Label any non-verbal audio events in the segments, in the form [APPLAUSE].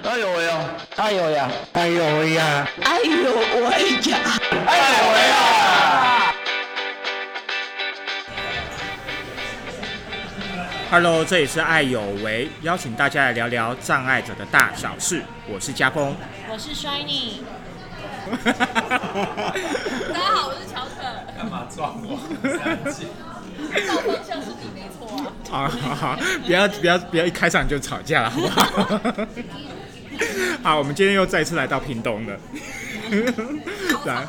哎呦喂呀！哎呦呀！哎呦喂呀！哎呦喂呀！哎呦喂呀！Hello，这里是爱有为，邀请大家来聊聊障碍者的大小事。我是家峰，我是 Shiny。[LAUGHS] 大家好，我是乔可。干嘛撞我？照方向是你没错啊。啊，好好，不要不要不要一开场就吵架了，好不好？[LAUGHS] 好，我们今天又再次来到屏东了。[LAUGHS] 来，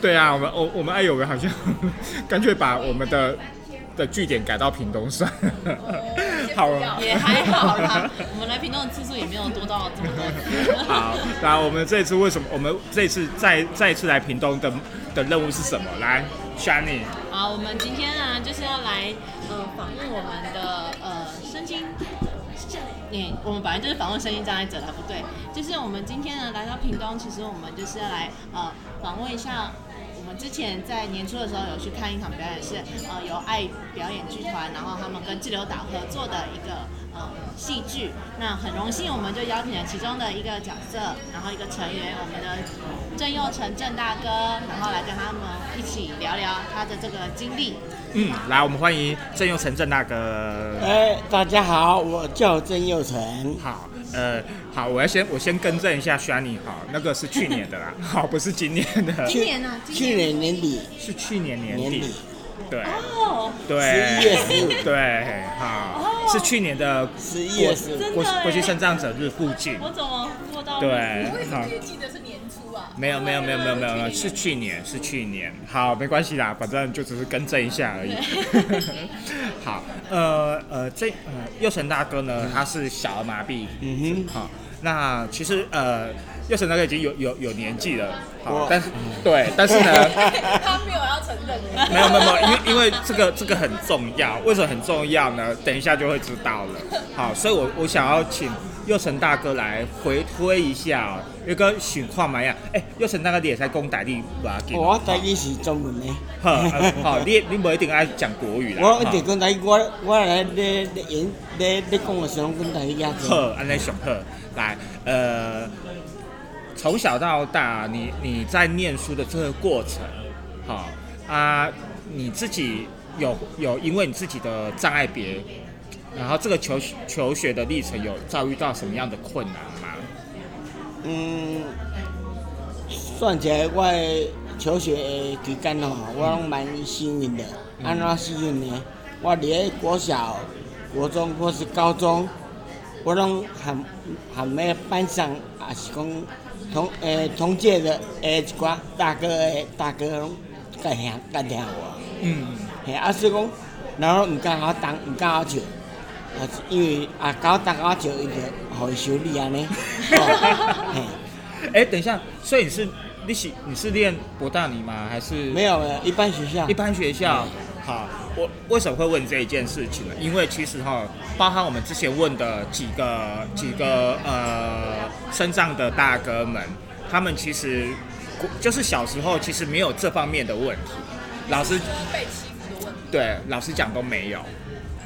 对啊，我们我我们爱友们好像 [LAUGHS] 干脆把我们的的据点改到屏东算了。好，也还好啦。我们来屏东的次数也没有多到这么多。好，那我们这次为什么我们这次再再次来屏东的的任务是什么？来，Shani。好，我们今天呢就是要来呃访问我们的呃身心。你我们本来就是访问声音障碍者的，不对，就是我们今天呢来到屏东，其实我们就是要来呃访问一下，我们之前在年初的时候有去看一场表演，是呃由爱表演剧团，然后他们跟志留岛合作的一个呃戏剧，那很荣幸我们就邀请了其中的一个角色，然后一个成员，我们的郑佑成郑大哥，然后来跟他们一起聊聊他的这个经历。嗯，来，我们欢迎郑佑成郑大哥。哎，大家好，我叫郑佑成。好，呃，好，我要先我先更正一下 n y 好，那个是去年的啦，[LAUGHS] 好，不是今年的。今年呢？去年年底是去年年底。对。哦。对。十一月十五。对，好，是去年的十一月十五，国国际生长者日附近。我怎么做到？对。我为什么记得是年初啊？没有没有没有没有没有，是去年是去年。好，没关系啦，反正就只是更正一下而已。[LAUGHS] 好，呃呃，这呃佑成大哥呢，他是小儿麻痹。嗯哼。好，那其实呃，佑成大哥已经有有有年纪了。好，但是对，但是呢，[LAUGHS] 他没有要承认。没有没有没有，因为因为这个这个很重要，为什么很重要呢？等一下就会知道了。好，所以我我想要请佑成大哥来回推一下，有个情况嘛呀？哎，佑成大哥你也在讲台语吧？我台语是中文的。好，好，你你不一定爱讲国语啦。我一定讲台语，我我来咧咧演咧咧讲的时候讲台语呀。好，安尼上好，来，呃。从小到大，你你在念书的这个过程，好啊，你自己有有因为你自己的障碍别，然后这个求求学的历程有遭遇到什么样的困难吗？嗯，算起来我求学期间吼，我拢蛮幸运的。安怎幸运呢？我伫国小、国中或是高中，我拢含含咧班上，也是讲。同诶同届的诶一寡大哥诶大哥拢介听介听我，嗯，嘿啊所以讲，然后毋敢我当毋敢我笑，啊因为啊搞当我笑伊就互伊修理安尼，[LAUGHS] 嘿，诶等一下，所以你是你是你是练博大尼吗？还是？没有没有一般学校。一般学校。好，我为什么会问这一件事情呢？因为其实哈，包含我们之前问的几个几个呃身障的大哥们，他们其实就是小时候其实没有这方面的问题。老师被欺负的问题。对，老师讲都没有。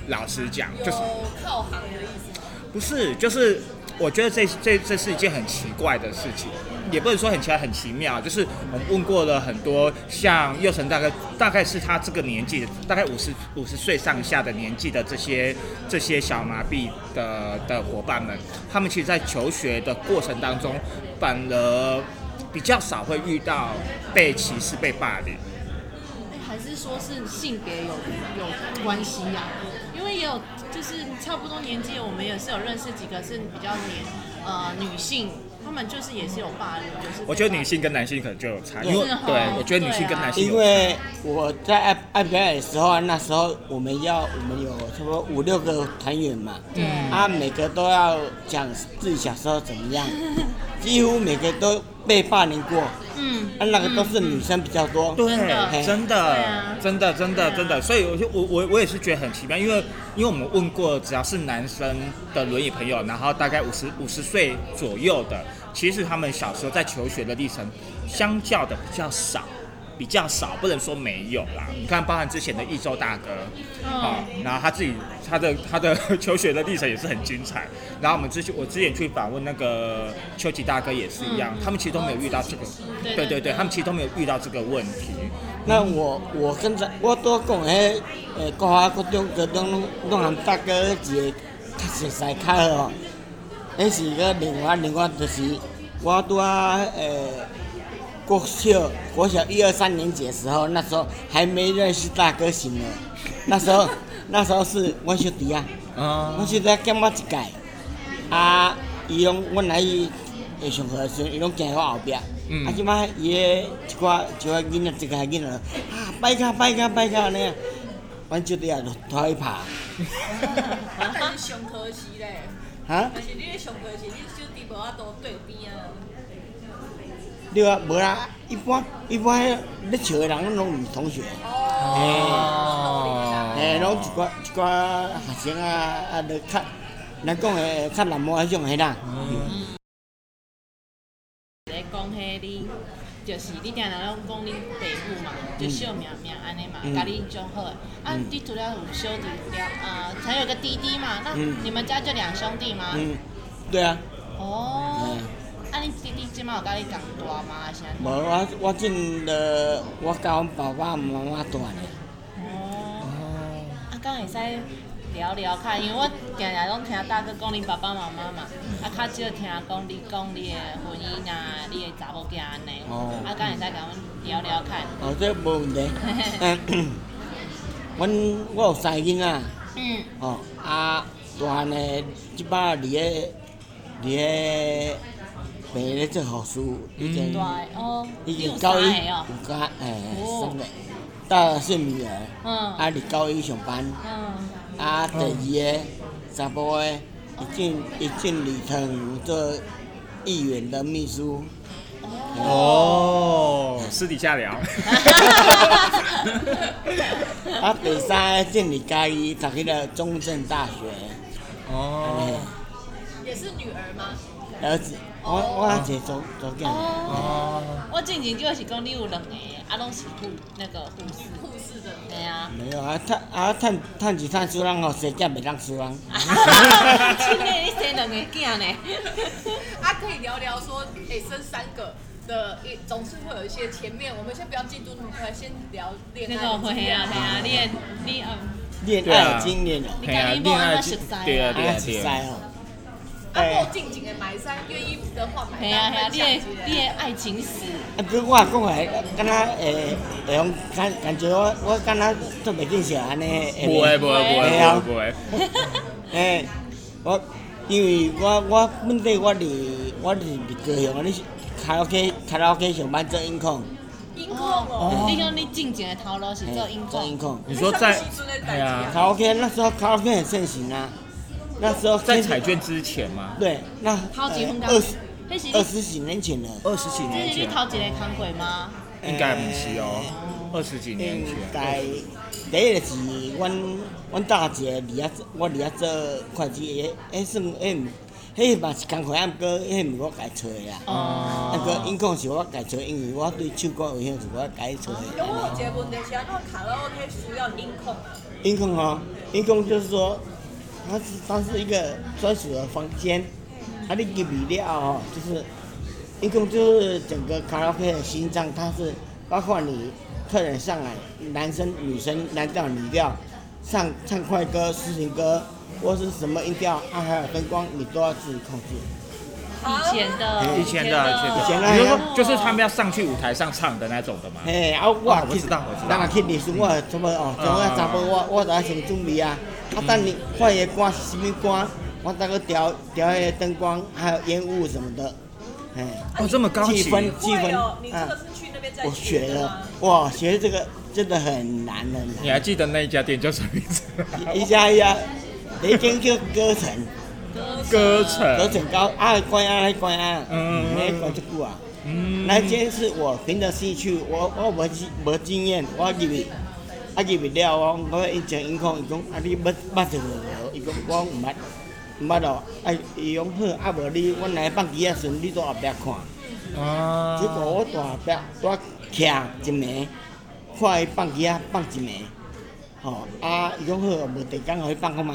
老师讲就是靠行的意思。不是，就是我觉得这这这是一件很奇怪的事情。也不能说很奇怪很奇妙，就是我们问过了很多，像佑成大概大概是他这个年纪，大概五十五十岁上下的年纪的这些这些小麻痹的的伙伴们，他们其实，在求学的过程当中，反而比较少会遇到被歧视、被霸凌。还是说是性别有有关系呀？因为也有就是差不多年纪，我们也是有认识几个是比较年呃女性。他们就是也是有霸凌，就是我觉得女性跟男性可能就有差，因为对，我觉得女性跟男性因为我在爱爱表演的时候啊，那时候我们要我们有差不多五六个团员嘛，对，啊，每个都要讲自己小时候怎么样，[LAUGHS] 几乎每个都被霸凌过，嗯，啊，那个都是女生比较多，对，真的，真的，真的，真的，所以我就我我我也是觉得很奇怪，因为因为我们问过，只要是男生的轮椅朋友，然后大概五十五十岁左右的。其实他们小时候在求学的历程，相较的比较少，比较少，不能说没有啦。你看，包含之前的益州大哥，啊、嗯，然后他自己他的他的求学的历程也是很精彩。然后我们之前我之前去访问那个秋吉大哥也是一样，他们其实都没有遇到这个，对对对对，他们其实都没有遇到这个问题。那我我跟在我拄讲迄诶国华国中高中拢拢含大哥一个较熟悉较好吼，迄是个另外另外就是我拄啊诶国小国小一二三年级的时候，那时候还没认识大哥型呢，[LAUGHS] 那时候那时候是阮小弟啊，啊。阮小弟减我一届，啊伊拢阮来伊会上课的时阵，伊拢行我后壁。嗯。啊，即摆伊个一寡一寡囡仔，一个囡仔啊，拜卡拜卡拜卡安尼啊，阮小弟也就拖去拍，[LAUGHS] 啊，但是上课时咧，哈，但是你咧上课时，你小弟无法度对边啊。对啊，无啦，一般一般迄咧笑的人拢女同学，哦诶，拢一寡一寡学生啊，啊，就较咱讲的较南模迄种的啦，咧讲迄你，就是你定定拢讲恁爸母嘛，就小命命安尼嘛，嗯甲你种好诶。啊，你除了有小弟了呃，还有个弟弟嘛，那嗯你们家就两兄弟吗？嗯，对啊，哦嗯，啊，你弟弟即摆有甲你共大吗？还是安无怎？我我进了，我甲阮爸爸妈妈住呢，哦，啊，敢会使聊聊看，因为我定定拢听大哥讲恁爸爸妈妈嘛，啊，较少听讲你讲你的婚姻啊，你的查某囝安尼，哦啊，敢会使甲阮聊聊看？哦，这无问题，[COUGHS] 嗯，阮我有三个囡仔。嗯，哦，啊，大汉的即摆伫咧伫咧病咧做护士，已经大的哦，已你有经高一有加诶哦。三个，大是女儿，嗯。啊伫高一上班，嗯，啊第二个查甫的已进已进礼堂做议员的秘书，哦，私底下聊。[LAUGHS] 啊第三个进伫嘉义读迄个中正大学，哦。也是女儿吗？儿子，我我一个左左囝。哦，我进前就是讲你有两个，啊，拢是护那个护士，护士的。对啊。没有啊，趁啊趁趁钱趁输人吼，生囝袂当输人。[LAUGHS] 今年你生两个囝呢？啊，可以聊聊说，哎、生三个的，一总是会有一些前面，我们先不要进度那么快，先聊恋爱那的个会啊，对啊，你的你嗯，恋对啊爱经验哦，你跟你某安怎熟悉啊？对啊啊熟悉哦。啊，无静静的买衫，愿意的话买系啊系啊，你的你的爱情史，啊，比如我讲诶，敢若诶，会用感感觉我我敢若做袂正常安尼。不会不会不会不会不会。诶，[LAUGHS] 我因为我我本地我伫我伫伫高雄啊，你是卡拉 OK 卡拉 OK 上班做音控，音控哦，你讲你进前的头路是做音做音控，控。你说在哎呀，卡拉 OK 那时候卡拉 OK 很盛行啊，那时候在彩券之前吗？对，那头一份工二十迄是你二十几年前了。二十几这是你年前，头一个工过吗？应该不是哦，二十几年应前。该第一个是阮阮大姐伫遐做，我离遐做会计，迄迄算迄毋，迄嘛是工课，啊毋过迄毋是我家找的啦。哦，啊个音控是我家找，因为我对唱歌有兴趣，我家找的。有我有一个问题是啊，那卡拉 OK 需要音控啊，音控哦，音控就是说，它是它是一个专属的房间，啊你入去了哦，就是一共就是整个卡拉 OK 的心脏，它是包括你客人上来，男生女生男调女调，唱唱快歌、抒情歌或是什么音调，啊还有灯光，你都要自己控制。以前的，以前的，以前的比如说就是他们要上去舞台上唱的那种的嘛。嘿，啊，我哦我知道我知道咱若去历史，我差不多哦，从我查甫我我就要先准备啊。啊，等你换个歌是什么歌，我再个调调迄个灯光，还有烟雾什么的，哎，哦，这么高级。气氛气氛。啊个，是去那边在我学了哇，学这个真的很难很难你还。记得那一家店叫什么名字？[LAUGHS] 一家一家，那间叫歌城，歌城。歌城。高啊，关啊来关啊，嗯。那关就久啊。嗯。那间是我凭着兴趣，我我没经无经验，我入去，啊入去了，我我以前因讲，伊讲啊你捌捌着无？伊讲我毋捌，毋捌咯。啊伊讲好，啊无你，阮来放机仔时阵，你在后壁看。啊结果我在后壁，我徛一暝，看伊放机仔放一暝，吼、啊，伊讲好，无第工互伊放看觅。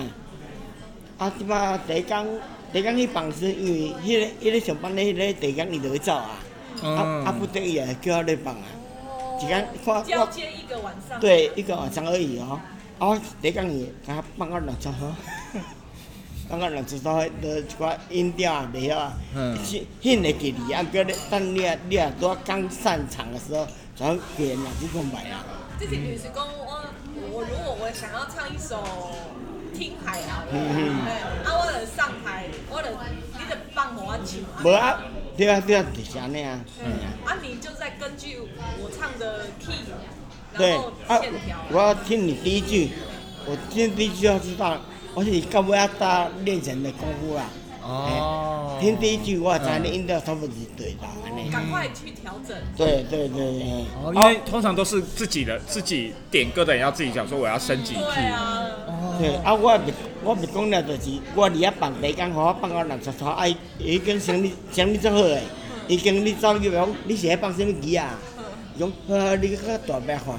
啊，即摆第一工，第一工去放是因为迄、个迄、个上班咧，迄个第一工伊就要走啊，啊啊不得已啊，叫我咧放啊，一工看我交接一个晚上。对一个晚上而已哦，啊第一工伊甲放到两撮好，放到两撮好，就一寡音调啊袂晓啊，嗯迄个记忆啊，过咧等你啊你啊拄啊刚散场的时候，才别人就空白啊。这是律师公，我我如果我想要唱一首《听海》好了，嗯对，啊，我就上台，我就你就帮我唱。无啊，对啊对啊，就是安尼啊。嗯，啊，你就在根据我唱的 key，对然后啊线条。，我要听你第一句，我听第一句要知道，我是到尾啊搭练成的功夫啦。哦，听第一句我知影你音调差不多是对的，安尼。赶快去调整。对对对对。哦，因为通常都是自己的自己点歌的人要自己讲说我要升级对 key。啊，对，啊，我也袂，我袂讲了，就是我伫遐放第一工，互我放到六十撮，啊，伊伊经生理生理足好诶，伊经你走去讲，你是咧放啥物机啊？伊讲，呵，你去大伯看，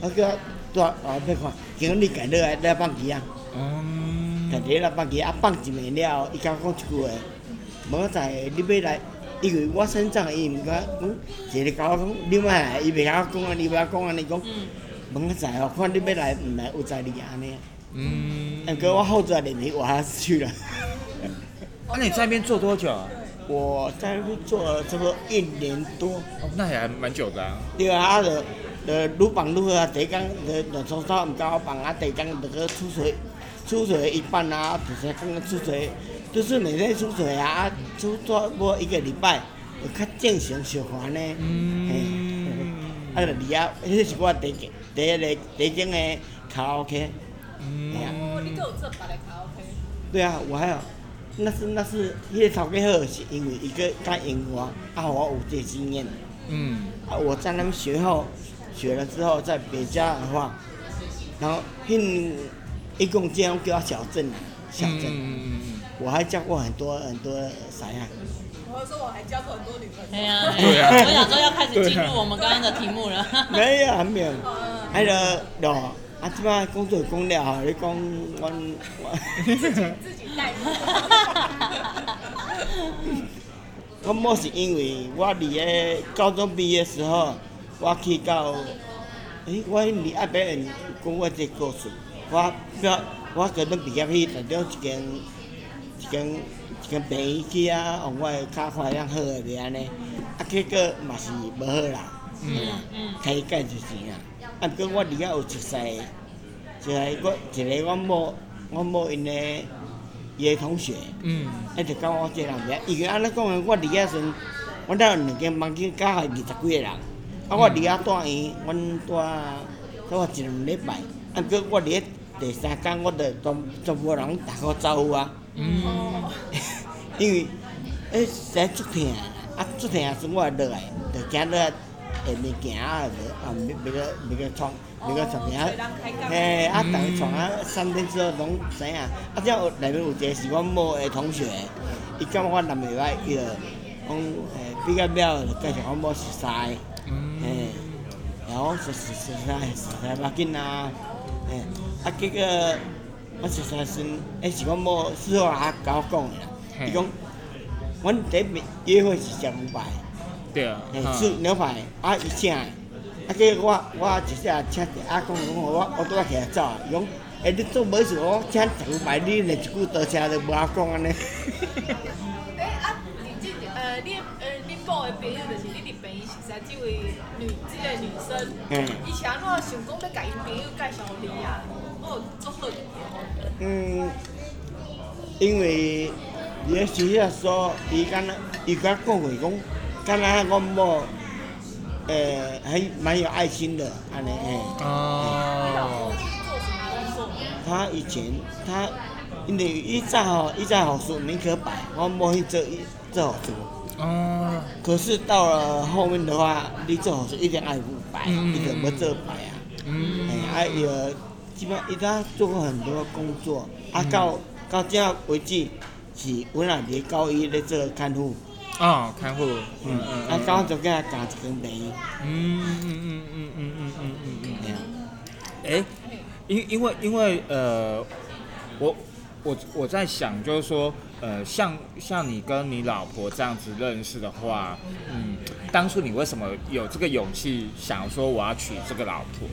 我叫大后伯看，经你家落来来放机啊，嗯，家己来放机啊，放一暝了后，伊甲我讲一句话，无在你要来，因为我身上伊毋敢讲，一个甲我讲，你莫来，伊袂甲我讲啊，你袂甲我讲安尼讲，无我知哦，看你要来毋来有在你安尼。嗯，那哥我厚着脸皮我还是去了。那、你在那边做多久啊？我在那边做了差不多一年多，哦，那也还蛮久的啊。对啊，啊就就愈放愈好啊。第一工就就从早毋甲我放啊，第二工就去出水，出水一半啊，第三工出水，就是每天出水啊，啊出做无一个礼拜，就较正常循环呢。嗯嘿，啊就离啊，迄是我第一第一个第一间的卡拉 OK。嗯哎呀哦，你都有这把来卡 OK。对啊，我还有，那是那是迄个头家好，是因为伊个甲英我，啊，我有这经验。嗯啊，我在那边学后，学了之后，在别家的话，然后迄一共这样叫小镇啊，小镇，嗯我还教过很多很多啥呀，我说我还交过很多女朋友。对呀，对啊我想说要开始进入我们刚刚的题目了。[LAUGHS] 没有还没有，还有咯，啊，即摆工作讲了吼，你讲阮我。自己带入。我某是因为我伫个高中毕业的时候，我去到，诶、我伫阿伯因讲我这故事，我表我高中毕业去找到一间一间一间病院去啊，互我的脚看样好个袂安尼，啊结果嘛是无好啦，嗯开介就钱啦，啊毋过我伫遐有一世，就系我一个我某我某因个伊的同学。嗯一直甲我这人遐，伊个安尼讲个，我伫遐时阵，阮兜有两间房间，加二十几个人，啊，我伫遐住院，阮住住我一两礼拜，啊，过我伫遐第三工，我着全全部人大个走啊，嗯因为诶实在足疼，啊足疼的时我会落来，着行落来下面行啊，就啊别别个别个创别个创啥。嘿，啊，逐个创啊，三天之后拢知影。啊，这有内面有一个是阮某的同学，伊感觉我人袂歹，伊就讲诶，比较了就介绍阮某熟识，嘿，嗯然后熟识熟识熟识要紧啊，嘿，啊，结果我熟识时，迄是阮某事后也甲我讲的啦，嘿伊讲，阮第一面约会是食牛排，对啊，嘿，吃牛排，啊，伊请的。啊，结果我我一下请阿公讲讲我我拄仔起来走啊，伊讲，诶、你做无事，我请十牛排，你连一句多谢都无晓讲安尼。哎啊，你这呃，你呃，你某的朋友就是你伫病院熟识这位女，这个女生，嗯以前我想讲要甲伊朋友介绍你啊？哦，做好的。嗯，因为伊咧学校说，伊敢若伊甲讲过讲，敢若阮某，诶、还蛮有爱心的，安尼嘿。你老哦？他以前他因为伊早吼，伊早学术民可摆，我某去做做学术。哦，可是到了后面的话，你做好事一定爱五百，嗯一定要做白啊。嗯哎，啊，有基本伊他做过很多工作，啊，到到这为止是阮也伫高一咧做看护，哦，看护，嗯啊嗯，刚好就给他加一根病，嗯嗯嗯嗯嗯嗯嗯嗯嗯。哎因因为因为呃，我我我在想，就是说，呃，像像你跟你老婆这样子认识的话，嗯，当初你为什么有这个勇气想说我要娶这个老婆？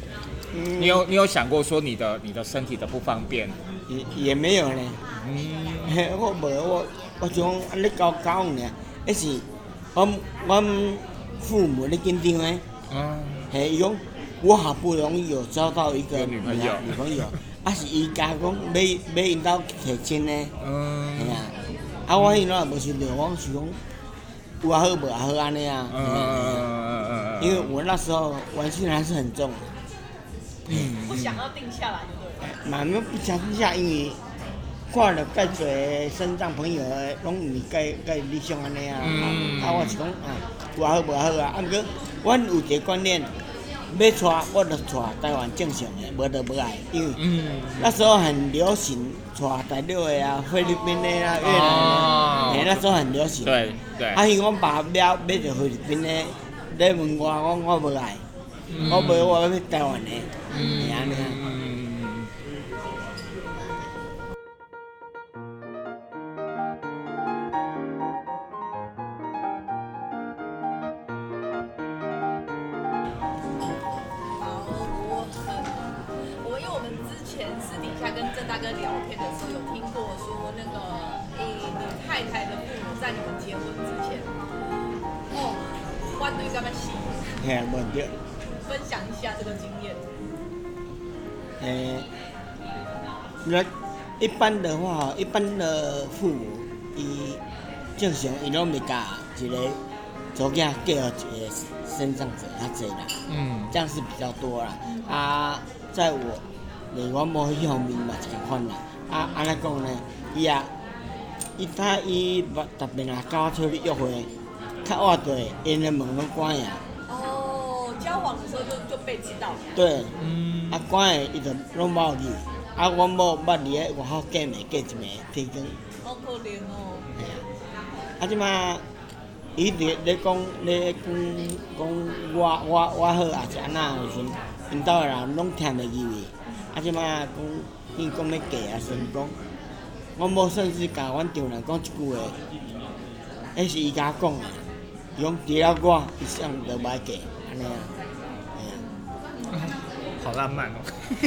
嗯你有你有想过说你的你的身体的不方便？也也没有呢。嗯嘿 [LAUGHS] 我无我我就讲安尼交交往尔，迄是我我父母咧紧张诶，嗯嘿，伊讲我好不容易有交到一个有女朋友女朋友，啊是伊家讲要要因兜提亲呢，嘿嗯啊，啊我迄阵也无想着，我是讲有啊好无啊好安尼啊，嗯嘿啊嗯嗯嗯，因为我那时候玩心还是很重，嗯不想要定下来就对了。慢慢不想定下，因为看了介侪身障朋友的，拢毋是介介理想安尼啊。嗯啊，我是讲啊，有啊好无啊好啊。啊，毋过，阮有一个观念，要娶我就娶台湾正常的，无就无爱，因为嗯那时候很流行娶大陆的啊、菲律宾的啊、越南哦的，哎，那时候很流行。对对，啊，因为阮爸买买着菲律宾的，咧问我，我我无爱，我无我要台湾的，是安尼啊。大哥聊天的时候，有听过说那个，诶、你太太的父母在你们结婚之前，哦，关对干嘛洗？嘿，问对。分享一下这个经验。诶，那一般的话，一般的父母，伊正常伊拢袂甲一个左囝嫁互一个身上者较济啦，嗯这样是比较多啦。啊，在我，如果无迄方面嘛一款啦。啊，安尼讲呢，伊啊，伊呾伊目逐遍啊，交出去约会，较晏对，因个门拢关呀。哦，交往的时候就就被知道。对，嗯，啊关诶，伊就拢无去。啊，阮某捌伫个外口见面，见一面，天光。好可怜哦。吓、啊，即满伊伫咧讲咧讲讲我我我好，也是安那时阵，因兜诶人拢听袂入去。啊即马讲伊讲要嫁啊时阵讲，阮某算是甲阮丈人讲一句话，迄是伊甲我讲的，伊讲除了我，伊啥物都歹嫁，安尼啊，哎呀。好浪漫哦。嗯，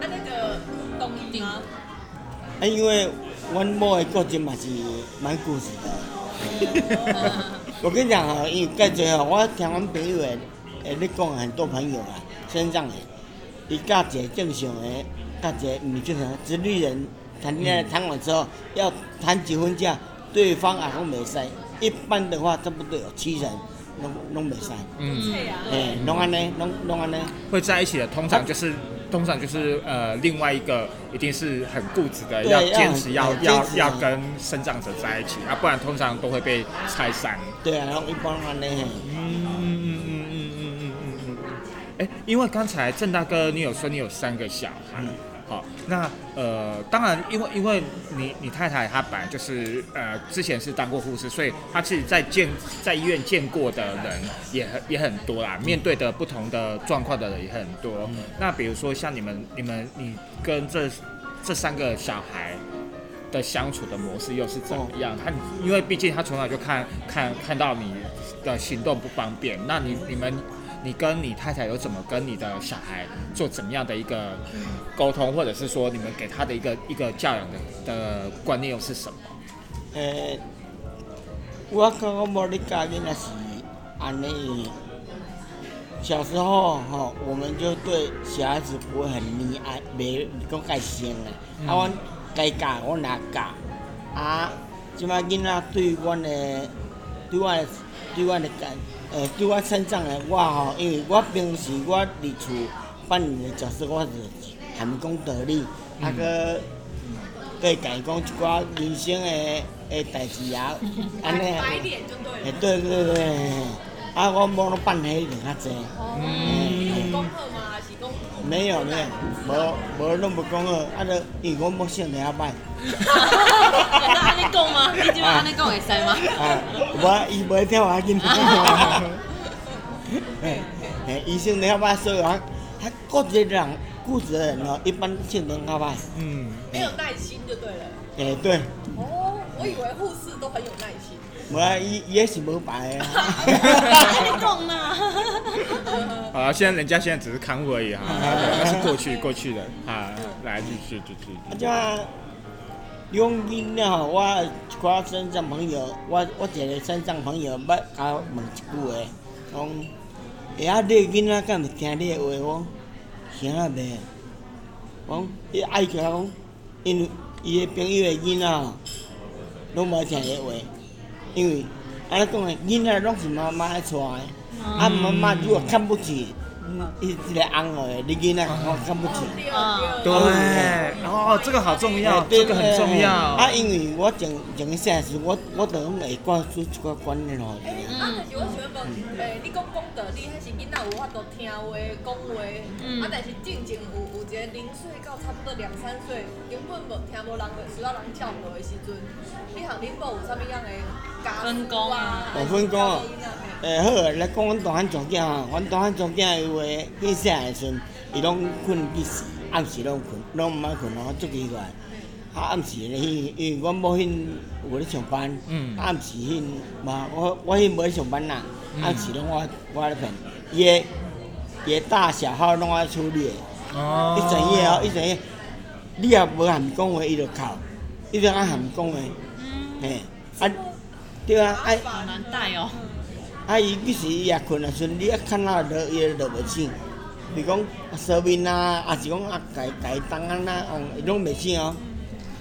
啊，那个懂你吗？啊，因为阮某的个性嘛是蛮固执的。[LAUGHS] 我跟你讲哈，因为介侪吼，我听阮朋友的，诶，咧讲很多朋友啦，身上的，伊甲一个正常的，甲一个毋正常直立人谈恋爱谈完之后，要谈结婚价，对方也拢袂使。一般的话，差不多有七成拢拢袂使。嗯，对啊。诶，拢安尼，拢拢安尼。会在一起的通常就是。通常就是呃，另外一个一定是很固执的，要坚持要要要跟生长者在一起啊，不然通常都会被拆散。对啊，拢一般拢安尼。因为刚才郑大哥你有说你有三个小孩好那呃当然因为因为你你太太她本来就是呃之前是当过护士所以她自己在见在医院见过的人也很也很多啦面对的不同的状况的人也很多。那比如说像你们你们你跟这这三个小孩的相处的模式又是怎么样？他因为毕竟他从小就看看看到你的行动不方便那你你们你跟你太太有怎么跟你的小孩做怎么样的一个沟通，或者是说你们给他的一个一个教养的的观念又是什么？诶、我甲我某咧教囡仔是安尼。小时候吼、我们就对小孩子不会很溺爱，袂讲介生的。啊，阮该教，我哪教。啊，即摆囡仔对阮的，对阮的，对阮的感，诶、对我成长的我吼、因为我平时我伫厝扮演的角色，我是含讲道理，啊搁。对，甲伊讲一寡人生的的代志啊，安尼诶，了。对对对，啊，我无拢扮迄个较济，哦，嗯你有功课吗？没有没有，无无拢无讲好，啊，就因为我冇性了歹，那安尼讲吗？你即摆安尼讲会使吗？啊，无伊无听我紧。[LAUGHS] 嘿，嘿，医生了歹，所以我他固执的人，固执的人哦，一般性能了歹。嗯，没有耐心就对了。哎，对，哦，我以为护士都很有耐心。无啊，伊伊也是无白的。安尼讲呐。好了，现在人家现在只是看护而已哈，对那是过去过去的啊，来继续继续。啊，即啊，用囡仔吼，我一寡身障朋友，我我一个身障朋友捌甲我问一句话，讲，会晓你囡仔敢会听你的话？我啥啊袂？讲，伊爱甲我讲，因为伊的朋友的囡仔吼，拢无听伊的话，因为安尼讲的，囡仔拢是妈妈来带的，啊妈妈如果看不起，伊一个翁儿的，你囡仔讲看不起。对，哦，这个好重要，这个很重要。啊，因为我前前个时时，我我就拢会灌输一个观念啊，但是我想要问，诶，你讲讲道理，迄是囡仔有法度听话讲话，啊，但是正经有有一个零岁到差不多两三岁，根本无听无人需要人教导的时阵，你和恁某有啥物样的家分工啊。有分工啊。诶，好，来讲阮大汉长囝吼，阮大汉长囝伊话，伊细汉的时阵，伊拢困至死，暗时拢困，拢毋爱困吼，足奇怪。啊，暗时咧，因因为阮某迄有咧上班，嗯暗时迄无我我迄无咧上班啦，暗时拢我我咧骗，伊的伊的大小号拢我处理的。哦一整夜哦，一整夜，你也无含讲话，伊就哭，伊就爱含讲话，嘿，啊，对啊，啊好难带哦。啊，伊几时伊也困啊，阵你一看到落，伊就落袂醒。比如讲烧面啊，还是讲啊，家家当啊那，伊拢袂醒哦。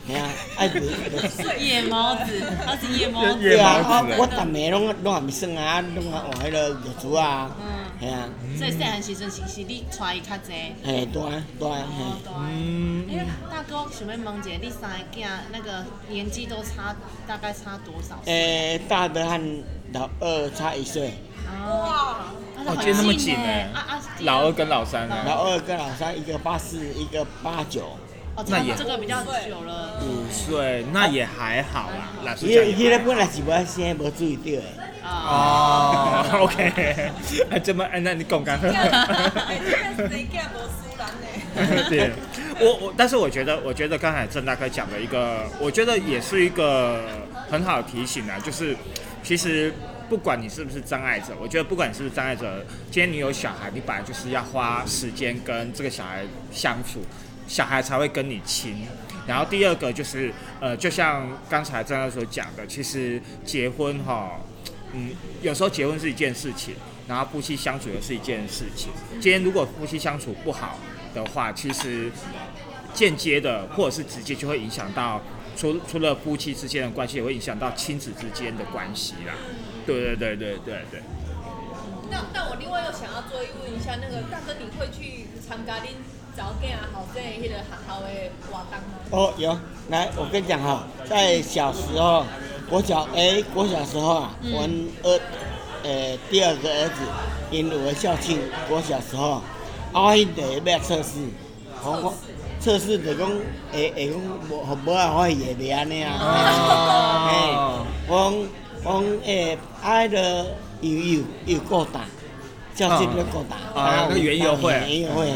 吓啊，啊就就夜猫子，他是夜猫子。对啊，啊我逐暝拢拢也袂算啊，拢啊换迄个药珠啊，嗯，吓啊，所以细汉时阵是是你带伊较济。嘿，大啊大啊，嘿。嗯，哎，大哥，想要问一下，你三个囝那个年纪都差大概差多少岁？诶，大的和老二差一岁。哦，哇，哦，今天那么紧哎啊啊，老二跟老三呢？老二跟老三，一个八四，一个八九。哦，那也这个比较久了。五岁，那也还好啦，老实伊讲伊咧本来是无爱生，无注意到的。啊，哦，[LAUGHS] OK，啊，这么，哎，那你讲干。哎，这个谁囝无输人呢？[LAUGHS] 对，我我，但是我觉得，我觉得刚才郑大哥讲的一个，我觉得也是一个很好的提醒啊，就是其实不管你是不是障碍者，我觉得不管你是不是障碍者，今天你有小孩，你本来就是要花时间跟这个小孩相处，小孩才会跟你亲。然后第二个就是，呃，就像刚才郑大哥所讲的，其实结婚哈，嗯，有时候结婚是一件事情，然后夫妻相处也是一件事情。今天如果夫妻相处不好的话，其实间接的或者是直接就会影响到除除了夫妻之间的关系，也会影响到亲子之间的关系啦。对对对对对对。那那我另外又想要追问一下，那个大哥，你会去参加恁早囝后生的迄个学校的活动吗？哦，有，来，我跟你讲哈，在小时候，我小诶，我小时候啊，我二，呃，第二个儿子因我的校庆，我小时候，啊，我迄个要测试，我我测试就讲会会讲无无啊，我会袂安尼啊。嘿，哦，我讲我讲诶，啊，迄个游游游够大，教室要够大。啊那个园游会园游会。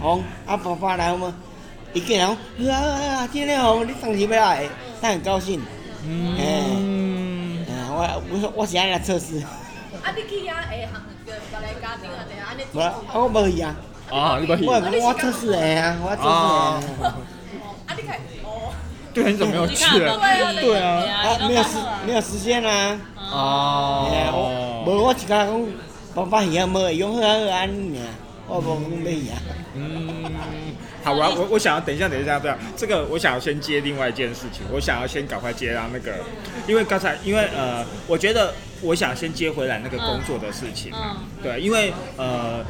我讲啊，爸爸来，我们伊竟然讲，好啊好啊，今天哦，你当时要来，他很高兴。嗯，哎，我我说我是安尼来测试，啊，你去遐会行个别来家庭啊，定安尼无啊，我无去啊，啊，你把我我我测试的啊，我测试的啊。啊，你看哦，对啊，你怎么没有去了？对啊，啊，没有时没有时间啊。哎呀，我哦，无我一家讲，爸爸去啊，无会用好啊好啊安尼尔，我无讲要去啊。嗯，好，我要我我想要等一下，等一下，这样这个我想要先接另外一件事情，我想要先赶快接到那个，因为刚才因为呃，我觉得我想先接回来那个工作的事情啊，对，因为呃，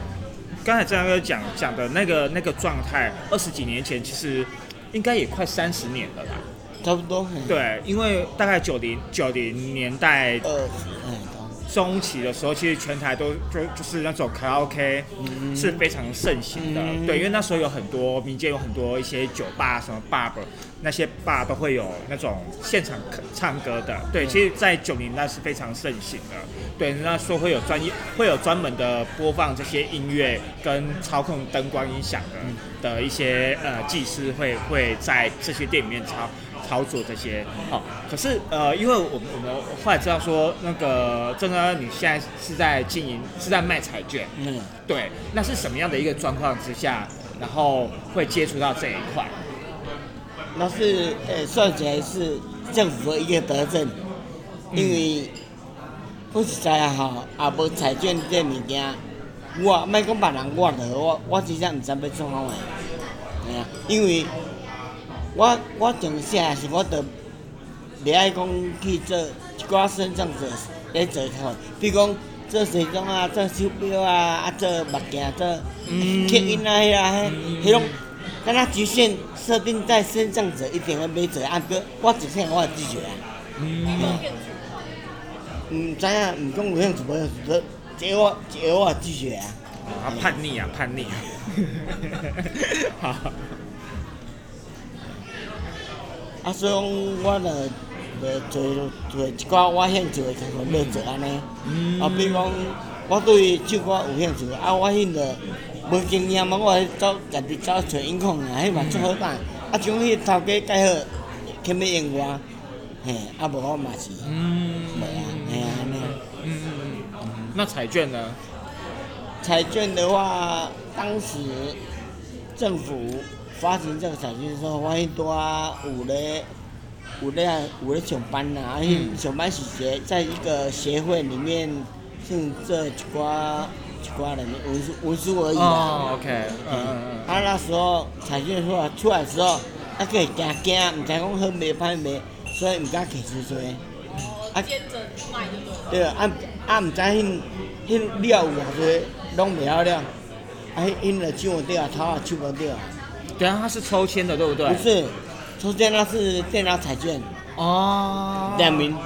刚才郑阳哥讲讲的那个那个状态，二十几年前其实应该也快三十年了啦，差不多。嘿，对，因为大概九零九零年代中期的时候，其实全台都就就是那种卡拉 OK 是非常盛行的，嗯。对，因为那时候有很多民间有很多一些酒吧什么 bar，那些 bar 都会有那种现场唱歌的，对，其实，在九零那是非常盛行的，对，那时候会有专业会有专门的播放这些音乐跟操控灯光音响的的一些呃技师会会在这些店里面操操作这些。好、可是呃，因为我们我们后来知道说，那个郑哥你现在是在经营是在卖彩券，嗯，对，那是什么样的一个状况之下，然后会接触到这一块？那是呃算起来是政府的一个德政，因为不实在好，也无彩券这物件，我莫讲别人，我就我我真正毋知要创啥货，哎呀，因为我我从小是我着袂爱讲去做一寡身障者咧做头，比如讲做西装啊，做手表啊，啊做目镜，做嗯刻印啊，迄啊，迄迄种。敢若局限设定在身障者一定要买者，啊哥，我只想我拒绝啊。嗯，毋知影，毋讲有兴趣无兴趣，这我这我拒绝啊。啊，叛逆啊，叛逆啊。[LAUGHS] 好，啊，所以讲我着着做做一寡我兴趣的工作要做安尼。啊，比如讲我对唱歌有兴趣，啊，我迄个无经验嘛，我走家己走找音控啊，迄嘛足好打。啊，像迄头家介好，肯要用我，嘿，啊无我嘛是，嗯袂啊，嘿安尼。嗯嗯嗯，那彩券呢？彩券的话，当时政府发行这个彩券的时候，我迄多有咧有咧有咧上班呐、啊，嗯上班时节在一个协会里面，是这一寡一寡人文书文书而已哦啦。，OK，嗯嗯啊，那时候彩券出来出来的时候，啊，个会惊惊，毋知讲好卖歹卖，所以毋敢摕出多。哦，兼着卖就对啊，啊啊，毋知迄迄料有偌济，拢袂晓了。啊，迄因着抢无着，头也抢无着。等一下它是抽签的，对不对？不。是，抽签那是电脑彩券，哦。两名。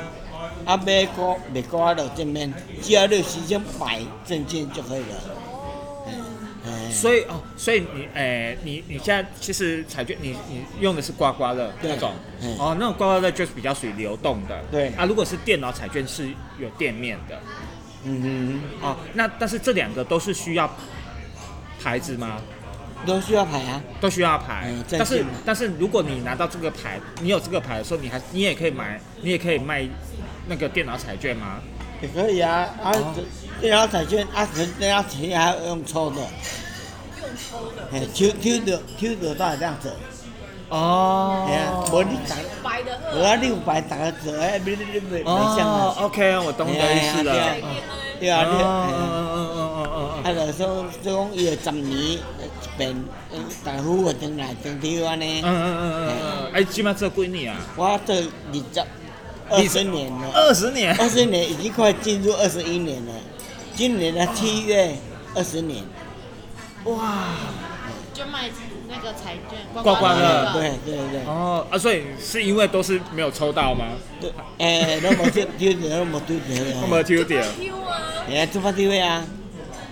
啊，买股买股啊，就正面，只要你有时间买证件就可以了。哎，所以哦，所以你诶、你你现在其实彩券你你用的是刮刮乐那种嗯，哦，那种刮刮乐就是比较属于流动的。对啊，如果是电脑彩券是有店面的。嗯哦，那但是这两个都是需要牌子吗？哼，都需要牌啊。都需要牌。嗯，但是但是如果你拿到这个牌，你有这个牌的时候，你还你也可以买，你也可以卖那个电脑彩券吗？也可以啊，啊，电脑彩券啊，电脑彩券还要用抽的，用抽的，嘿，抽抽的抽到都系这样子，哦。嘿啊，我你逐，白的无啊，你有牌逐个折，哎，你你你袂袂像哦啊，，OK，我懂你的意思了。对啊嗯对啊，你，嗯嘿啊就说所以讲伊个十年一遍，呃大夫个转来转去安尼嗯，嗯嗯嗯嗯，哎，起码做几年啊，我做二十二十年了，二十年。二十年已经快进入二十一年了，今年的七月二十年，哇！就卖那个彩券，刮刮乐对对对。哦啊，所以是因为都是没有抽到吗？对，诶，拢无丢丢着，拢无丢着我没有啊。抽到。丢啊，哎呀，做法丢啊！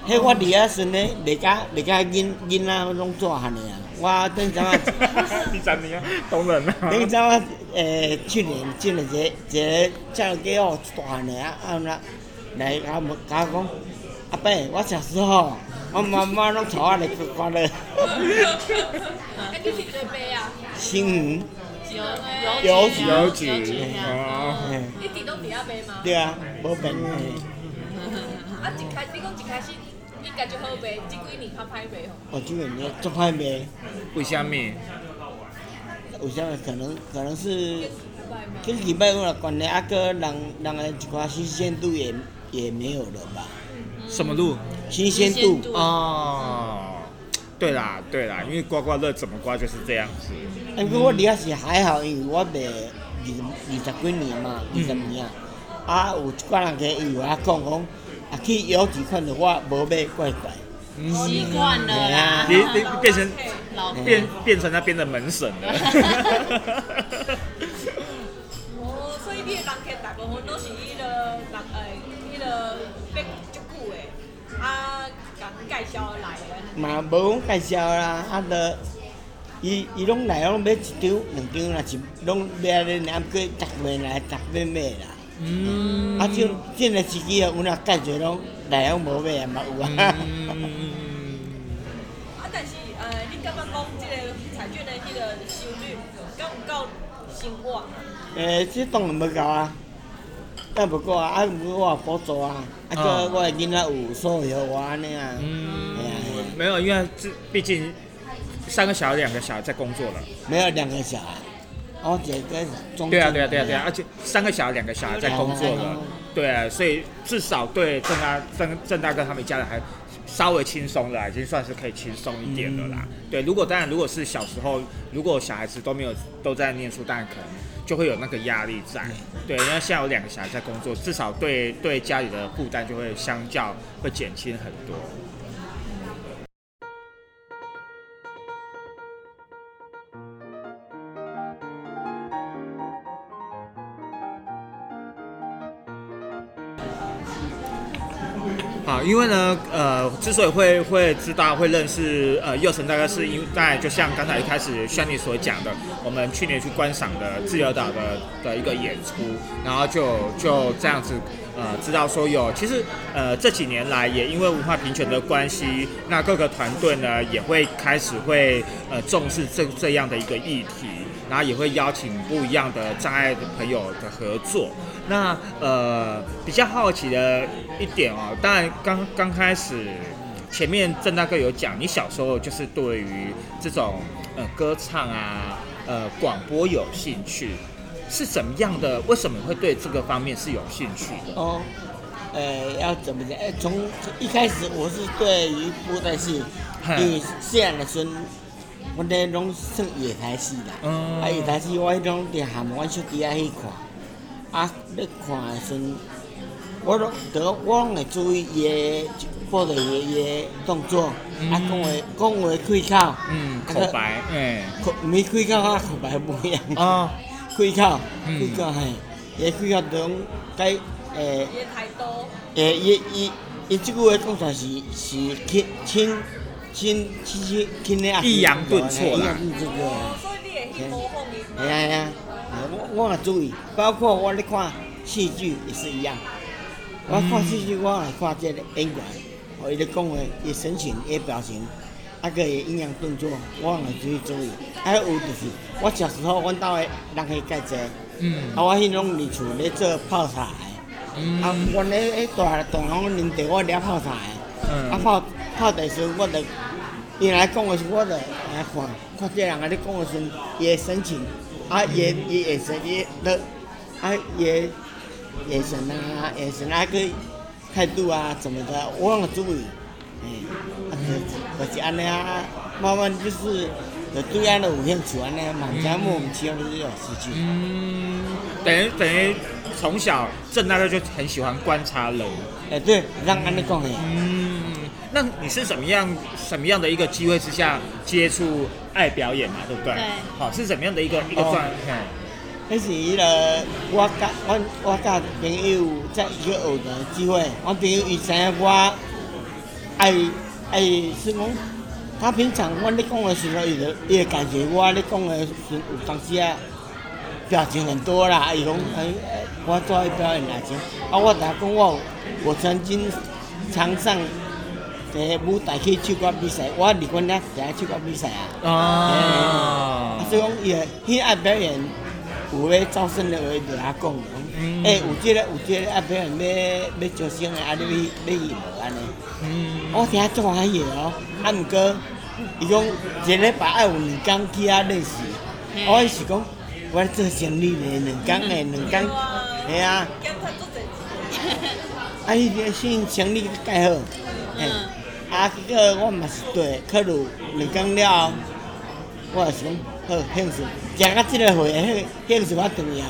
迄我伫遐时呢，袂甲袂甲囡囡仔拢做汉的啊。我等阵啊，第三名啊，懂人啊。等阵啊，诶，去年进了一个一个叫给我大汉的啊，啊那来甲我甲讲，阿伯，我小时候，我妈妈拢带我来刮刮乐，哎，你是谁杯啊？新园，邮邮局邮局邮局啊哦嘿你底都底下杯吗？对啊，无变。嘿啊，一开你讲一开始应该就好卖，这几年较歹卖吼。我这个年做歹卖，为什么？有啥可能可能是。歹吗？这礼拜我关了，啊个人人的一寡新鲜度也也没有了吧？什么路？新鲜度，哦，对啦对啦，因为刮刮乐怎么刮就是这样子。不过我离遐是还好，因为我卖二二十几年嘛，二十年啊。啊，有一寡人给伊有啊讲讲，啊去邮局看到我无买怪怪，习惯了啦，你你变成老变变成那边的门神了。[LAUGHS] 哦，所以你的人客大部分都是迄个人诶，迄个个要足久的，啊，甲介绍来的。嘛无讲介绍啦，啊，着伊伊拢来拢买一张两张啦，是拢买咧，然后过逐月来逐月买啦。嗯啊，就这个时机啊，有哪介侪拢内容无买也嘛有啊。啊，但是呃，你感觉讲即个彩券的迄个收率，敢有够生活？诶，这当然无够啊，但不过啊，啊，毋过我有补助啊，啊，个我的囡仔有所有我安尼啊。嗯哎呀哎呀，没有，因为这毕竟三个小孩、两个小孩在工作了。没有两个小孩，我一个中对啊，对啊，对啊，对啊，而且三个小孩、两个小孩在工作了，对啊，所以至少对郑大郑郑大哥他们一家人还稍微轻松了，已经算是可以轻松一点了啦。对，如果当然如果是小时候，如果小孩子都没有都在念书，当然可能就会有那个压力在。对，因为现在有两个小孩在工作，至少对对家里的负担就会相较会减轻很多。因为呢，呃，之所以会会知道会认识呃佑成，大概是因为大概就像刚才一开始轩尼所讲的，我们去年去观赏的自由岛的的一个演出，然后就就这样子呃知道说有，其实呃这几年来也因为文化平权的关系，那各个团队呢也会开始会呃重视这这样的一个议题。然后也会邀请不一样的障碍的朋友的合作。那呃比较好奇的一点哦，当然刚刚开始前面郑大哥有讲，你小时候就是对于这种呃歌唱啊、呃广播有兴趣，是怎么样的？为什么会对这个方面是有兴趣的？哦，呃，要怎么讲？哎，从一开始我是对于布袋戏，嘿因为细汉的时阵，我咧拢算野台戏啦。嗯啊，野台戏我迄种伫含阮小弟仔去看，啊，咧看的时阵，我拢得我拢会注意伊的报道伊的动作，啊，讲话讲话开口，嗯，啊口白，诶，口毋是开口啊，口白不一样。哦，开口，嗯。开口嘿，伊开口中该诶诶，伊伊伊即句话讲出来是是轻轻轻轻轻的啊，抑扬顿挫啦所以你会去模仿伊系啊系啊，我我也注意，包括我咧看戏剧也是一样。我看戏剧，我来看这个演员，哦，伊咧讲话，伊神情、伊表情，啊个伊阴阳动作，我也注意注意。还有就是，我小时候，阮兜的人会介济，嗯啊，我迄拢伫厝咧做泡茶的。嗯啊，阮咧迄大大行啉茶，我了泡茶的。嗯啊，泡泡茶时，我着伊来讲的时，我着来看，看这人啊咧讲的时，伊的神情，啊，伊的伊眼神，伊的，啊，伊的眼神啊，眼神啊，个态度啊，怎么的，我拢会注意。哎，啊，就就是安尼啊，慢慢就是，就对安尼有兴趣安尼，慢慢莫名其妙就是有兴趣。嗯，等于等于从小郑大哥就很喜欢观察人。哎，对，让安尼讲诶。嗯，那你是什么样什么样的一个机会之下接触爱表演嘛？对不对？对好，是怎么样的一个一个哦状态？迄是迄个我甲我我甲朋友在一个学的机会，我朋友伊知影我爱爱是讲，他平常我咧讲的时候，伊就伊会感觉我咧讲的时候有当时啊表情很多啦，伊讲哎哎我做爱表演来先，啊我甲讲我我曾经常上伫舞台去唱歌比赛，我离阮遐伫唱歌比赛啊。哦啊，所以讲伊个迄爱表演有咧招生的话，就来讲，嗯讲，诶、有即、个有即个爱表演要要招生的，啊，你要要去无安尼？嗯，我听足欢喜的哦，啊，毋过伊讲一个礼拜爱有两工去遐练习，嘿我是讲我做生理的两工的两工，系啊。啊，迄个先生理介好，嘿、嗯啊，结果我嘛是对，考虑两工了后，我也是讲好兴趣，食到即个会，迄兴趣较重要。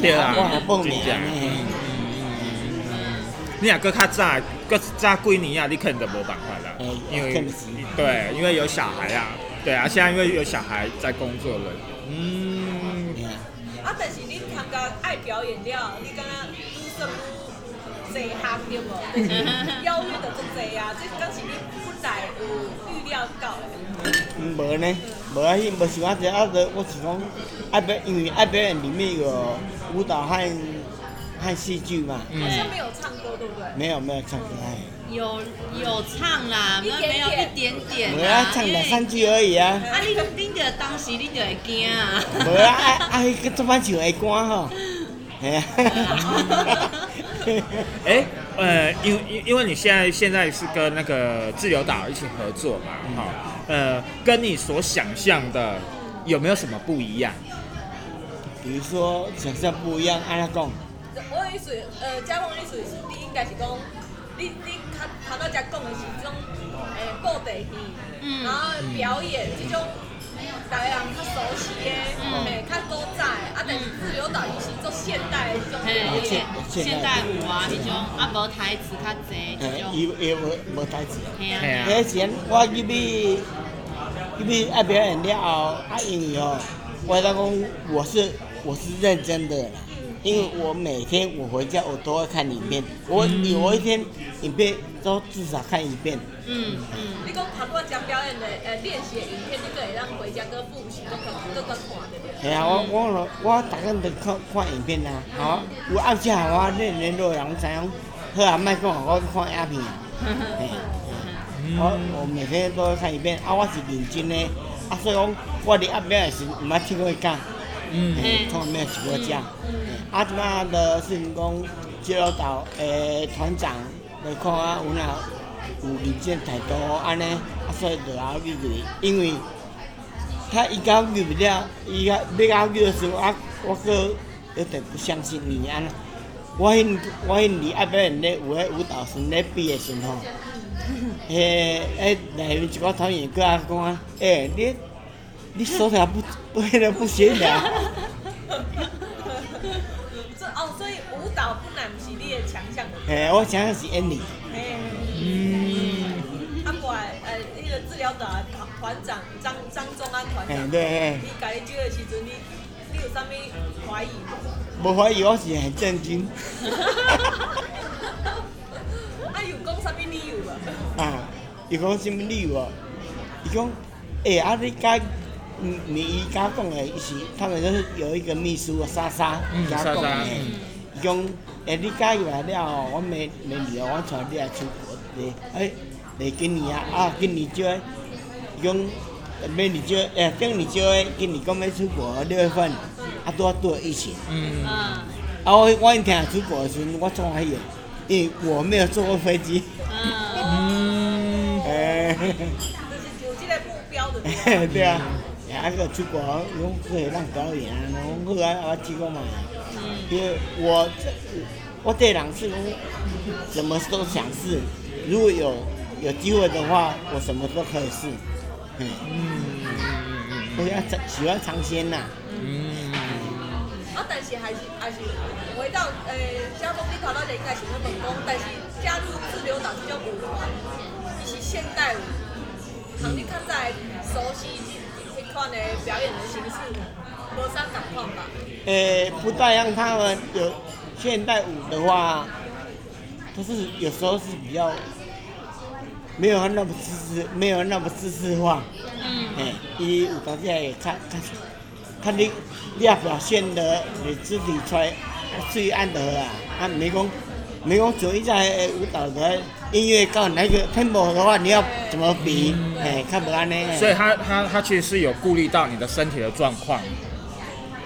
对啊我也报名真正嘿你若搁较早，搁早几年啊，你可能就无办法啦哎，因为对，因为有小孩啊，对啊，现在因为有小孩在工作了，嗯，嘿啊啊，但是你参加爱表演了，你敢若愈算愈济项对无？就是邀约的足济啊，这敢是你本来有预料到的。嗯无呢，无啊，迄无想啊这啊，就我是讲爱表，因为爱表演里面有舞蹈和和戏剧嘛，好像没有唱歌，对不对？没有没有唱歌哎，有有唱啦，没有一点点无啊，唱两三句而已啊。啊，你恁着当时恁着会惊啊。无啊，啊啊，迄个做番唱会歌吼，嘿啊。[LAUGHS] [LAUGHS] 哎，呃，因因因为你现在现在是跟那个自由岛一起合作嘛，好、呃，跟你所想象的有没有什么不一样？比如说想象不一样，安尼讲，我有意思，呃，嘉凤的意思是，你应该是讲，你你头头到遮讲的是这种，诶，布袋戏，嗯。然后表演这种，大家人较熟悉的，嗯嘿，较古早的，啊，但是自由岛伊是做现代的这种表嘿，演，现现代舞啊，迄种啊无台词较济，嘿迄，种，伊伊无无台词。嘿啊，迄时阵我入去入去爱表演了后，啊，因为哦，我当讲我是我是认真的啦，因为我每天我回家我都会看影片，我有一天影片都至少看一遍。嗯嗯，你讲头拄仔讲表演的，呃，练习的影片，你可以让回家跟复习，都可都可看对不对？系啊，我我咯我逐工都看看影片啊，吼，有暗时啊，我练练落人知影，好啊，莫讲我去看影片啊。[LAUGHS] 嘿我我每天都会看一遍，啊，我是认真的，啊，所以讲我伫暗表演时毋捌听过讲，嗯。嘿，从来没有吃过这样。嘿啊，即摆的是讲接落岛诶团长来看啊，有哪有认真态度安尼，啊，所以就要入去，因为他一到入不了，伊要要到入的时候啊，我个有点不相信你安尼。我迄我迄离爱表演咧有迄舞蹈生咧比的时候，迄迄内面一个团员过来讲啊，诶、你你手条不不迄个不协调。[LAUGHS] 这哦，所以舞蹈不难是你的强项的。嘿，我想想是演你，嘿，嗯，啊，过来，呃，那个治疗团团长张张忠安团嘿长，对嘿，你家己招的时阵，你你有啥物怀疑无？无怀疑我是很震惊，[LAUGHS] 啊，有讲啥物理由无？啊，有讲啥物理由啊？伊讲，诶、啊你甲，嗯，你伊甲讲的是，他们就是有一个秘书啊，莎莎，嗯甲讲的。伊嗯。讲，诶、你加入来了后，我明明年我带你来出国，诶，诶，来今年啊，啊，今年少的，伊讲，明年少的，诶，今年少的，今年讲要出国六月份，啊，拄啊拄疫情。嗯，嗯，啊，我我一听出国的时候，我从来有，因为我没有坐过飞机。嗯，嗯，[LAUGHS] 哎，就是有这个目标的。对 [LAUGHS] 啊，啊个出国，用可以让表演啊，然后后来我去过嘛，因为我这我这人是讲什么都想试，如果有有机会的话，我什么都可以试。嗯，我要尝喜欢尝鲜呐。嗯，啊，但是还是还是回到呃，嘉丰你头到就应该是要问讲，但是加入自由党这种舞团，伊是现代舞，同你较早熟悉迄款的表演的形式，无啥共款吧？呃，不但让他们有现代舞的话，可是有时候是比较没有那么知识，没有那么知识化。嗯，哎，伊有当时会看看看你你要表现的你肢体出来最按得啊，啊没讲没讲主一在舞蹈的音乐到那个 tempo 的话，你要怎么比？哎，看不安呢。所以他他他其实是有顾虑到你的身体的状况，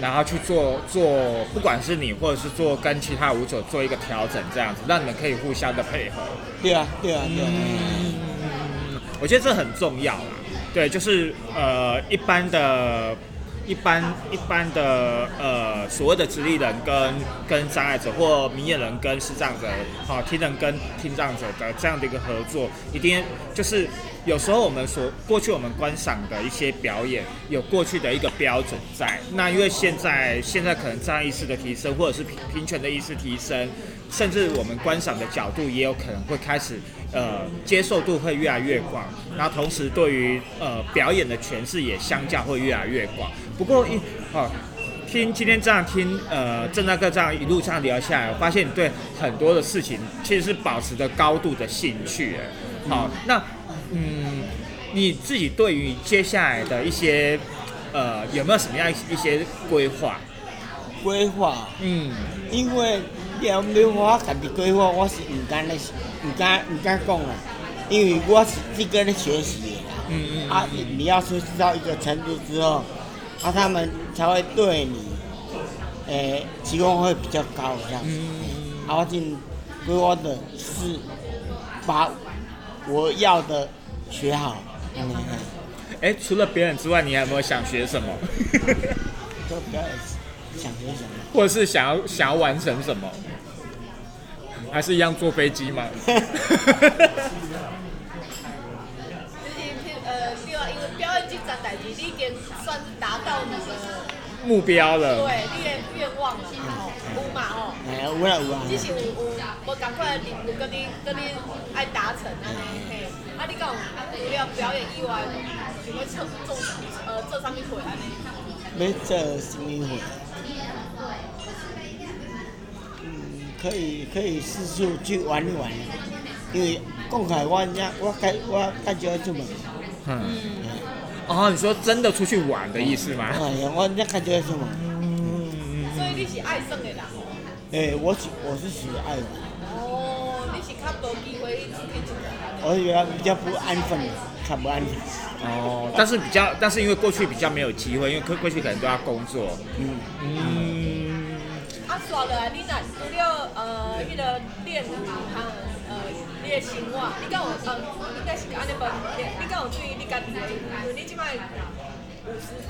然后去做做，不管是你或者是做跟其他舞者做一个调整，这样子，让你们可以互相的配合。对啊对啊对啊。嗯我觉得这很重要啦。对，就是呃，一般的、一般一般的呃，所谓的直立人跟跟障碍者，或明眼人跟视障者，好、听人跟听障者的这样的一个合作，一定就是有时候我们所过去我们观赏的一些表演，有过去的一个标准在。那因为现在现在可能障碍意识的提升，或者是平平权的意识提升，甚至我们观赏的角度也有可能会开始呃接受度会越来越广，那同时对于呃表演的诠释也相较会越来越广。不过一啊，听今天这样听，呃，郑大哥这样一路上聊下来，我发现你对很多的事情其实是保持着高度的兴趣。诶好，那嗯，你自己对于接下来的一些呃，有没有什么样一些规划？规划，嗯因为你要要我家己规划，我是毋敢咧，毋敢毋敢讲啦，因为我是这个咧学习的啦。嗯嗯啊，你你要学习到一个程度之后，啊，他们才会对你，诶、期望会比较高这样子。嗯啊，我今规划的是把我要的学好，嗯，哎、除了表演之外，你还有没有想学什么，都不要想学什么。或者是想要想要完成什么？还是一样坐飞机吗？就是呃，对啊，因为表演这件代志，你已经算是达到你的目标了。对你的愿望了嘛吼，有嘛吼。哎，有啦有啊。只是有有无共款的任务，跟你跟你爱达成安尼嘿。啊，你讲除了表演以外，想要做做呃做啥物会安尼？要做什么会？嗯，可以可以四处去玩一玩，因为讲起来我这我感我介少出门，嗯。哦，你说真的出去玩的意思吗？哎呀，我这介少出门。爱耍的人。哎，我是我是喜爱的，哦，你是较无机会去出去出门。我比较比较不安分，较不安分。哦，但是比较，但是因为过去比较没有机会，因为过过去可能都要工作。嗯，嗯，啊，刷落来，你若除了呃，迄、个练舞和呃，你的生活，你敢有呃，应该是安尼问，你你敢有对于你家己的，因为你即摆五十五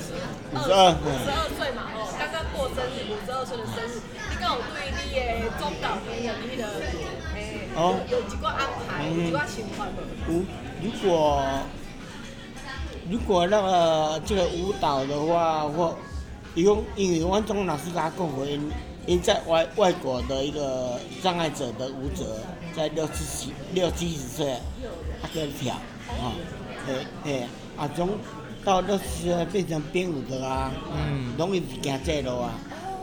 十五十二五十二岁嘛，哦，刚刚过生日，五十二岁的生日，你敢有对你的中岛朋友你的诶，哦有一个安排，有一个情况无？如如果如果那个这个舞蹈的话，我因为因为我中老师跟他讲过，因因在外外国的一个障碍者的舞者，在六七十六七十岁，他可以跳，啊、嘿嘿，啊从到那时候变成编舞的啊，嗯。容易行这路啊。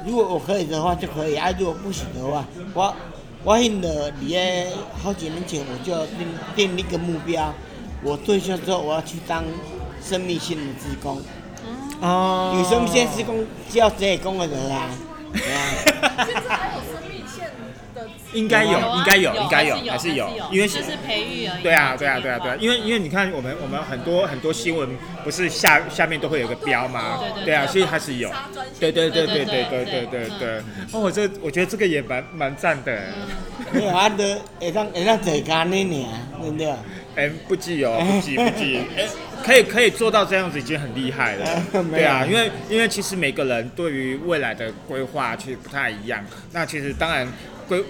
如果我可以的话就可以，啊如果不行的话，我我迄个伫咧好几年前我就定定一个目标，我退休之后我要去当生命线的职工，哦。因为生命线职工只要这工的人啊，[LAUGHS] 对啊，[LAUGHS] [LAUGHS] 现在还有生命线的应该有，啊应该有，应该有，还是有，因为就是培育而已。对啊，对啊，对啊，对啊，因为为因为你看，我们我们很多很多新闻不是下下面都会有个标吗？对啊，所以还是有。对对对对对对对对对对对对。哦，这我觉得这个也蛮蛮赞的。没有啊，都会当会当坐干呢尔，对不对？哎，不记哦，不记不记。[LAUGHS] 哎，可以可以做到这样子已经很厉害了。[LAUGHS] 对啊，因为因为其实每个人对于未来的规划其实不太一样。那其实当然规。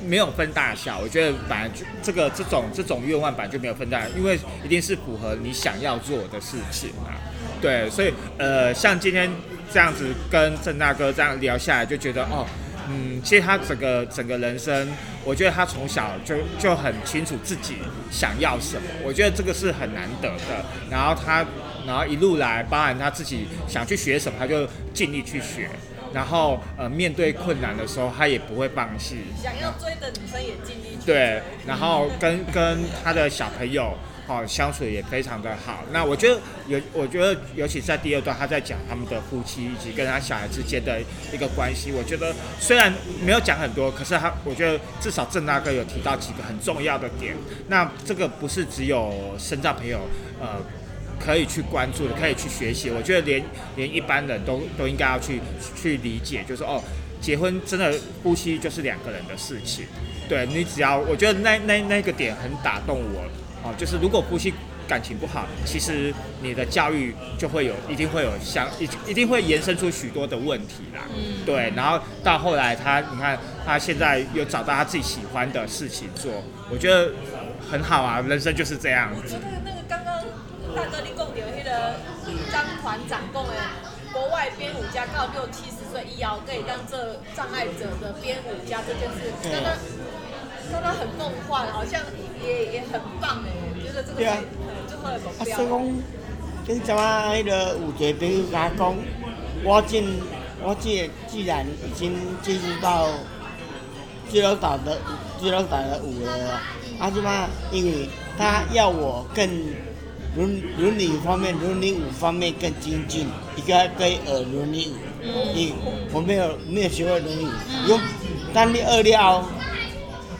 没有分大小，我觉得本来就这个这种这种愿望本来就没有分大小，因为一定是符合你想要做的事情啊。对，所以呃，像今天这样子跟郑大哥这样聊下来，就觉得哦，嗯，其实他整个整个人生，我觉得他从小就就很清楚自己想要什么，我觉得这个是很难得的。然后他，然后一路来，包含他自己想去学什么，他就尽力去学。然后呃，面对困难的时候，他也不会放弃。想要追的女生也尽力去。对，然后跟跟他的小朋友哦相处也非常的好。那我觉得有，我觉得尤其在第二段，他在讲他们的夫妻以及跟他小孩之间的一个关系。我觉得虽然没有讲很多，可是他我觉得至少郑大哥有提到几个很重要的点。那这个不是只有身障朋友呃。可以去关注的，可以去学习。我觉得连连一般人都都应该要去去理解，就是哦，结婚真的夫妻就是两个人的事情。对你只要，我觉得那那那个点很打动我哦，就是如果夫妻感情不好，其实你的教育就会有一定会有相一一定会延伸出许多的问题啦。嗯对，然后到后来他，你看他现在又找到他自己喜欢的事情做，我觉得很好啊，人生就是这样子。大哥你讲到迄个张团长讲的，国外编舞家到六七十岁以后可以当这障碍者的编舞家这件事，真的真的很梦幻，好像也也很棒哎，觉得这个是对啊很就很有啊，所以。讲，顶阵啊，迄个有一个朋友甲我讲，我真我既既然已经接触到自由岛的自由岛的舞了，啊，即嘛，因为他要我更伦伦理方面、伦理舞方面更精进，一个可以呃伦理舞，因为我没有没有学会伦理舞，有当你二料，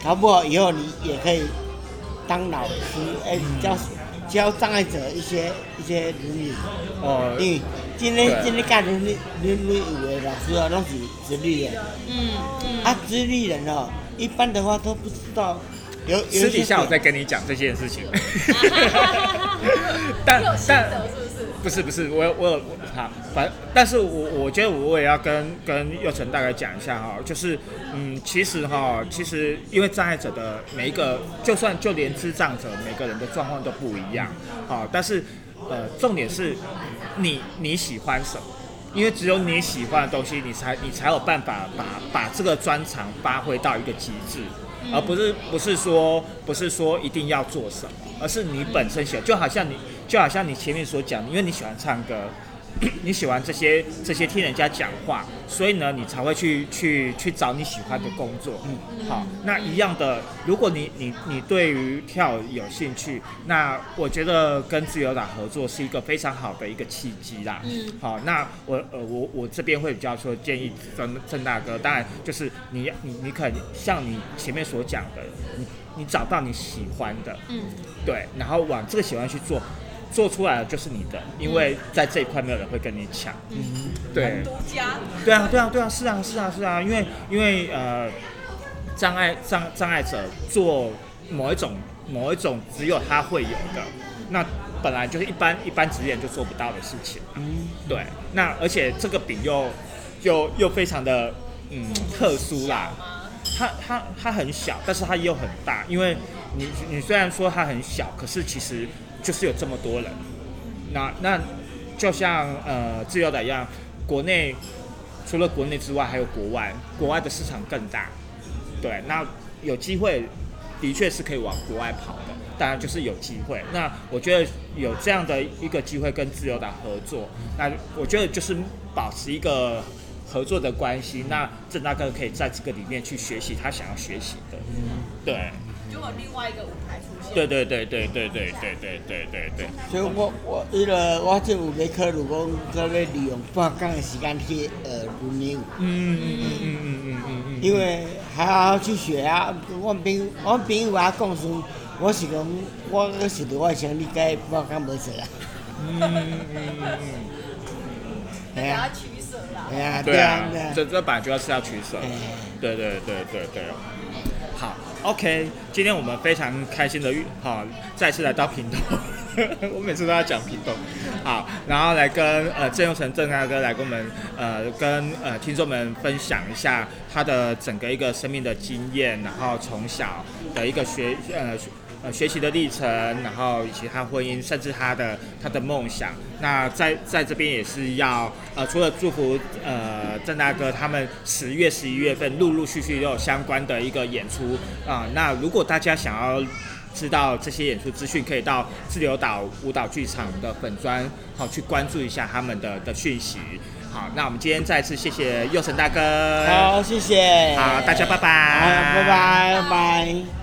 搞不好以后你也可以当老师，哎、教教障碍者一些一些伦理舞。哦，因为今天对今天教伦理伦理舞的老师啊，拢是直立人，嗯嗯，啊，直立人哦，一般的话都不知道。有私底下我再跟你讲这件事情。[LAUGHS] 但但是不是？不是不是，我有我有我好，反但是我我觉得我也要跟跟佑成大概讲一下哈，就是嗯，其实哈，其实因为障碍者的每一个，就算就连智障者每个人的状况都不一样，好，但是呃，重点是你你喜欢什么？因为只有你喜欢的东西，你才你才有办法把把这个专长发挥到一个极致，而不是不是说不是说一定要做什么，而是你本身喜欢，就好像你就好像你前面所讲，因为你喜欢唱歌，你喜欢这些这些听人家讲话，所以呢，你才会去去去找你喜欢的工作。嗯，好，那一样的，如果你你你对于跳有兴趣，那我觉得跟自由党合作是一个非常好的一个契机啦。嗯，好，那我呃我我这边会比较说建议郑郑大哥，当然就是你你你可能像你前面所讲的，你你找到你喜欢的，嗯，对，然后往这个喜欢去做，做出来的就是你的，因为在这一块没有人会跟你抢。嗯，对，独家，对啊，对啊，对啊，是啊，是啊，是啊，因为因为呃，障碍障障碍者做某一种某一种只有他会有的，那本来就是一般一般职业人就做不到的事情。嗯，对，那而且这个饼又又又非常的嗯特殊啦，它它它很小，但是它又很大，因为你你虽然说它很小，可是其实就是有这么多人。那那就像呃自由的一样，国内除了国内之外，还有国外，国外的市场更大。对，那有机会的确是可以往国外跑的，当然就是有机会。那我觉得有这样的一个机会跟自由党合作，那我觉得就是保持一个合作的关系。那郑大哥可以在这个里面去学习他想要学习的，对，另外一个舞台出现。对对对对对对对对对对对。所以我我迄个我政府要考虑讲，可要利用半工的时间去呃轮流，嗯嗯嗯嗯嗯嗯嗯嗯，因为还要去学啊。我朋友我朋友也讲说，我是讲我个是我想理解半工无做啊。嗯嗯嗯嗯哎呀，取舍啦。哎呀，对啊对啊，，这这本来就要是要取舍。哎，对对对对对。好，OK，今天我们非常开心的遇，好，再次来到屏东，[LAUGHS] 我每次都要讲屏东，好，然后来跟呃郑佑成郑大哥来跟我们呃跟呃听众们分享一下他的整个一个生命的经验，然后从小的一个学呃。呃，学习的历程，然后以及他婚姻，甚至他的他的梦想。那在在这边也是要呃，除了祝福呃郑大哥他们十月、十一月份陆陆续续都有相关的一个演出啊、那如果大家想要知道这些演出资讯，可以到自由岛舞蹈剧场的粉专好去关注一下他们的的讯息。好，那我们今天再次谢谢佑成大哥。好，谢谢。好大家拜拜好，拜拜拜拜。